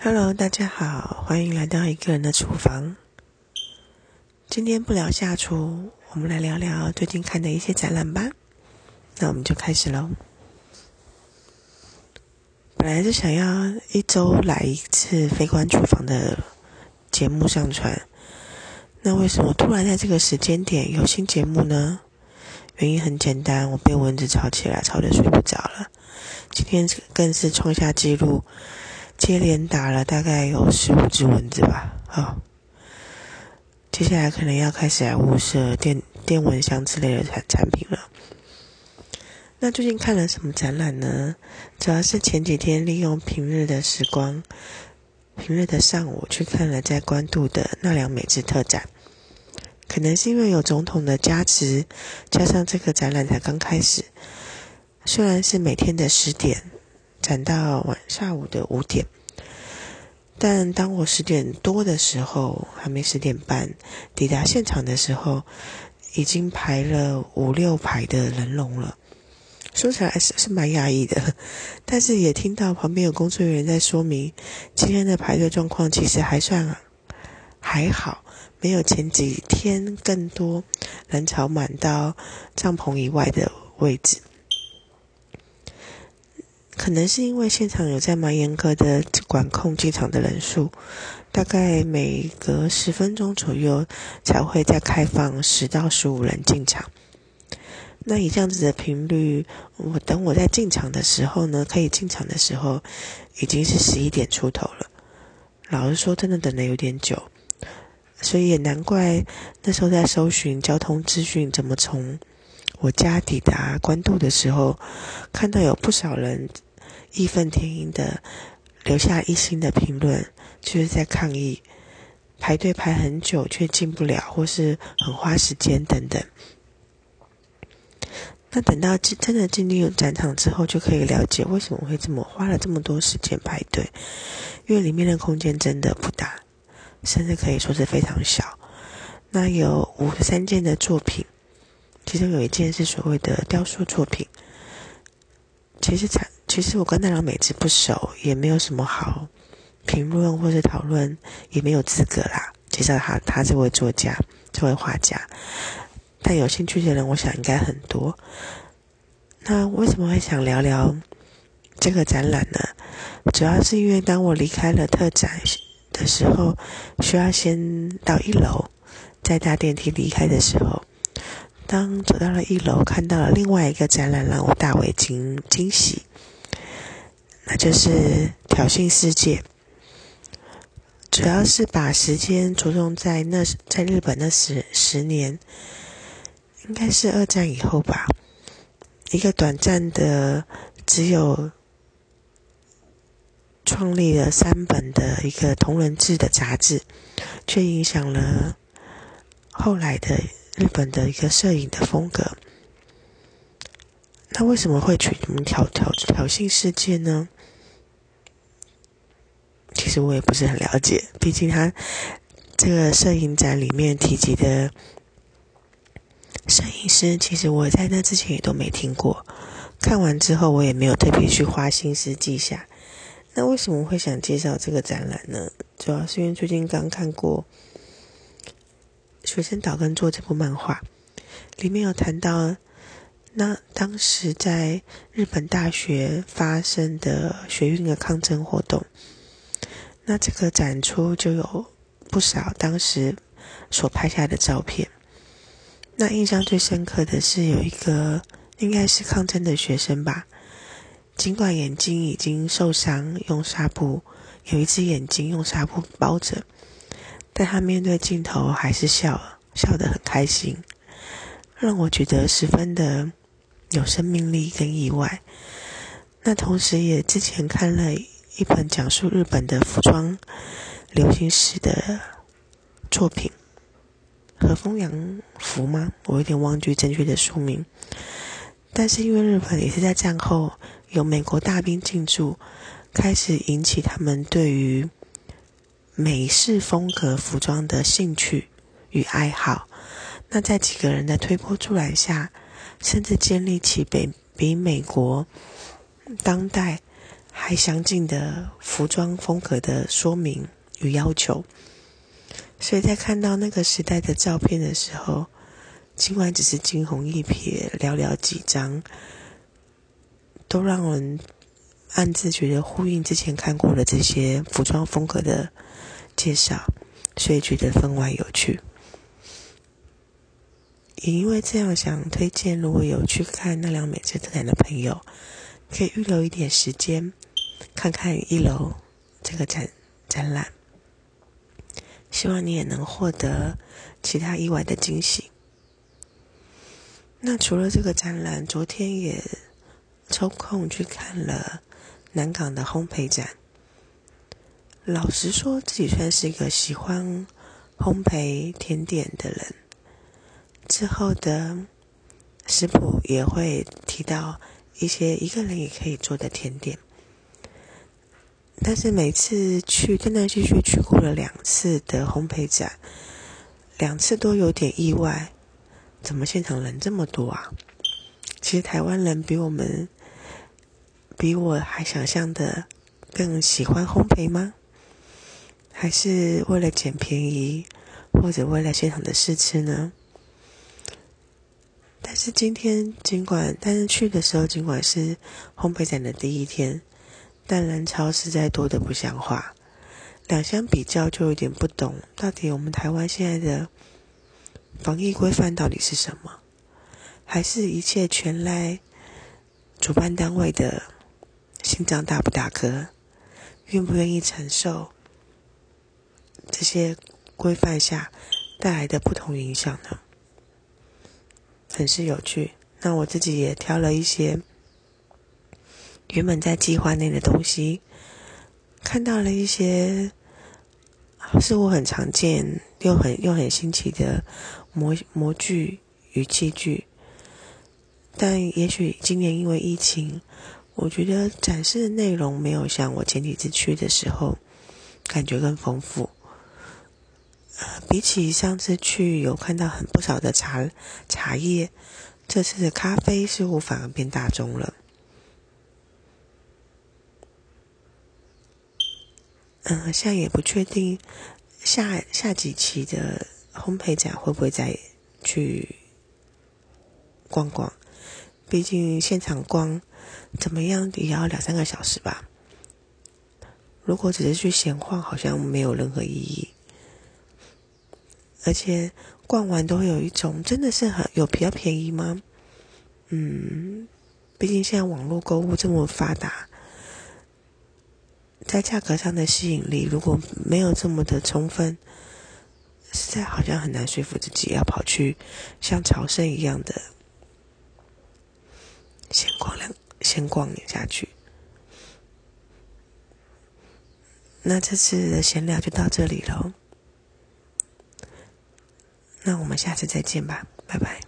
Hello，大家好，欢迎来到一个人的厨房。今天不聊下厨，我们来聊聊最近看的一些展览吧。那我们就开始喽。本来是想要一周来一次非关厨房的节目上传，那为什么突然在这个时间点有新节目呢？原因很简单，我被蚊子吵起来，吵得睡不着了。今天更是创下纪录，接连打了大概有十五只蚊子吧。好，接下来可能要开始来物色电电蚊香之类的产产品了。那最近看了什么展览呢？主要是前几天利用平日的时光，平日的上午去看了在关渡的奈良美智特展。可能是因为有总统的加持，加上这个展览才刚开始，虽然是每天的十点展到晚下午的五点，但当我十点多的时候，还没十点半抵达现场的时候，已经排了五六排的人龙了。说起来是是蛮压抑的，但是也听到旁边有工作人员在说明，今天的排队状况其实还算还好。没有前几天更多人潮满到帐篷以外的位置，可能是因为现场有在蛮严格的管控进场的人数，大概每隔十分钟左右才会再开放十到十五人进场。那以这样子的频率，我等我在进场的时候呢，可以进场的时候已经是十一点出头了。老实说，真的等的有点久。所以也难怪那时候在搜寻交通资讯，怎么从我家抵达关渡的时候，看到有不少人义愤填膺的留下一星的评论，就是在抗议排队排很久却进不了，或是很花时间等等。那等到真的进入展场之后，就可以了解为什么会这么花了这么多时间排队，因为里面的空间真的不大。甚至可以说是非常小。那有五十三件的作品，其中有一件是所谓的雕塑作品。其实，产其实我跟奈良美智不熟，也没有什么好评论或是讨论，也没有资格啦。介绍他，他这位作家，这位画家。但有兴趣的人，我想应该很多。那为什么会想聊聊这个展览呢？主要是因为当我离开了特展。的时候，需要先到一楼，再搭电梯离开的时候，当走到了一楼，看到了另外一个展览，让我大为惊惊喜，那就是《挑衅世界》，主要是把时间着重在那在日本那十十年，应该是二战以后吧，一个短暂的只有。创立了三本的一个同人志的杂志，却影响了后来的日本的一个摄影的风格。那为什么会取名“挑挑挑衅世界”呢？我也不是很了解，毕竟他这个摄影展里面提及的摄影师，其实我在那之前也都没听过。看完之后，我也没有特别去花心思记下。那为什么会想介绍这个展览呢？主要是因为最近刚看过《学生岛根做这部漫画，里面有谈到那当时在日本大学发生的学运的抗争活动。那这个展出就有不少当时所拍下的照片。那印象最深刻的是有一个应该是抗争的学生吧。尽管眼睛已经受伤，用纱布有一只眼睛用纱布包着，但他面对镜头还是笑，笑得很开心，让我觉得十分的有生命力跟意外。那同时也之前看了一本讲述日本的服装流行史的作品，《和风洋服》吗？我有点忘记正确的书名。但是因为日本也是在战后。有美国大兵进驻，开始引起他们对于美式风格服装的兴趣与爱好。那在几个人的推波助澜下，甚至建立起比比美国当代还详尽的服装风格的说明与要求。所以在看到那个时代的照片的时候，尽管只是惊鸿一瞥，寥寥几张，都让人暗自觉得呼应之前看过的这些服装风格的介绍，所以觉得分外有趣。也因为这样，想推荐如果有去看奈良美智特展的朋友，可以预留一点时间，看看一楼这个展展览。希望你也能获得其他意外的惊喜。那除了这个展览，昨天也抽空去看了南港的烘焙展。老实说，自己算是一个喜欢烘焙甜点的人。之后的食谱也会提到一些一个人也可以做的甜点。但是每次去断断续续去过了两次的烘焙展，两次都有点意外，怎么现场人这么多啊？其实台湾人比我们比我还想象的更喜欢烘焙吗？还是为了捡便宜，或者为了现场的试吃呢？但是今天尽管，但是去的时候尽管是烘焙展的第一天。但人潮实在多的不像话，两相比较就有点不懂，到底我们台湾现在的防疫规范到底是什么？还是一切全赖主办单位的心脏大不大颗，愿不愿意承受这些规范下带来的不同影响呢？很是有趣。那我自己也挑了一些。原本在计划内的东西，看到了一些似乎很常见又很又很新奇的模模具与器具，但也许今年因为疫情，我觉得展示的内容没有像我前几次去的时候感觉更丰富。比起上次去有看到很不少的茶茶叶，这次的咖啡似乎反而变大众了。嗯，现在也不确定下下几期的烘焙展会不会再去逛逛。毕竟现场逛怎么样也要两三个小时吧。如果只是去闲逛，好像没有任何意义。而且逛完都会有一种真的是很有比较便宜吗？嗯，毕竟现在网络购物这么发达。在价格上的吸引力，如果没有这么的充分，实在好像很难说服自己要跑去像朝圣一样的先逛两先逛下去。那这次的闲聊就到这里喽，那我们下次再见吧，拜拜。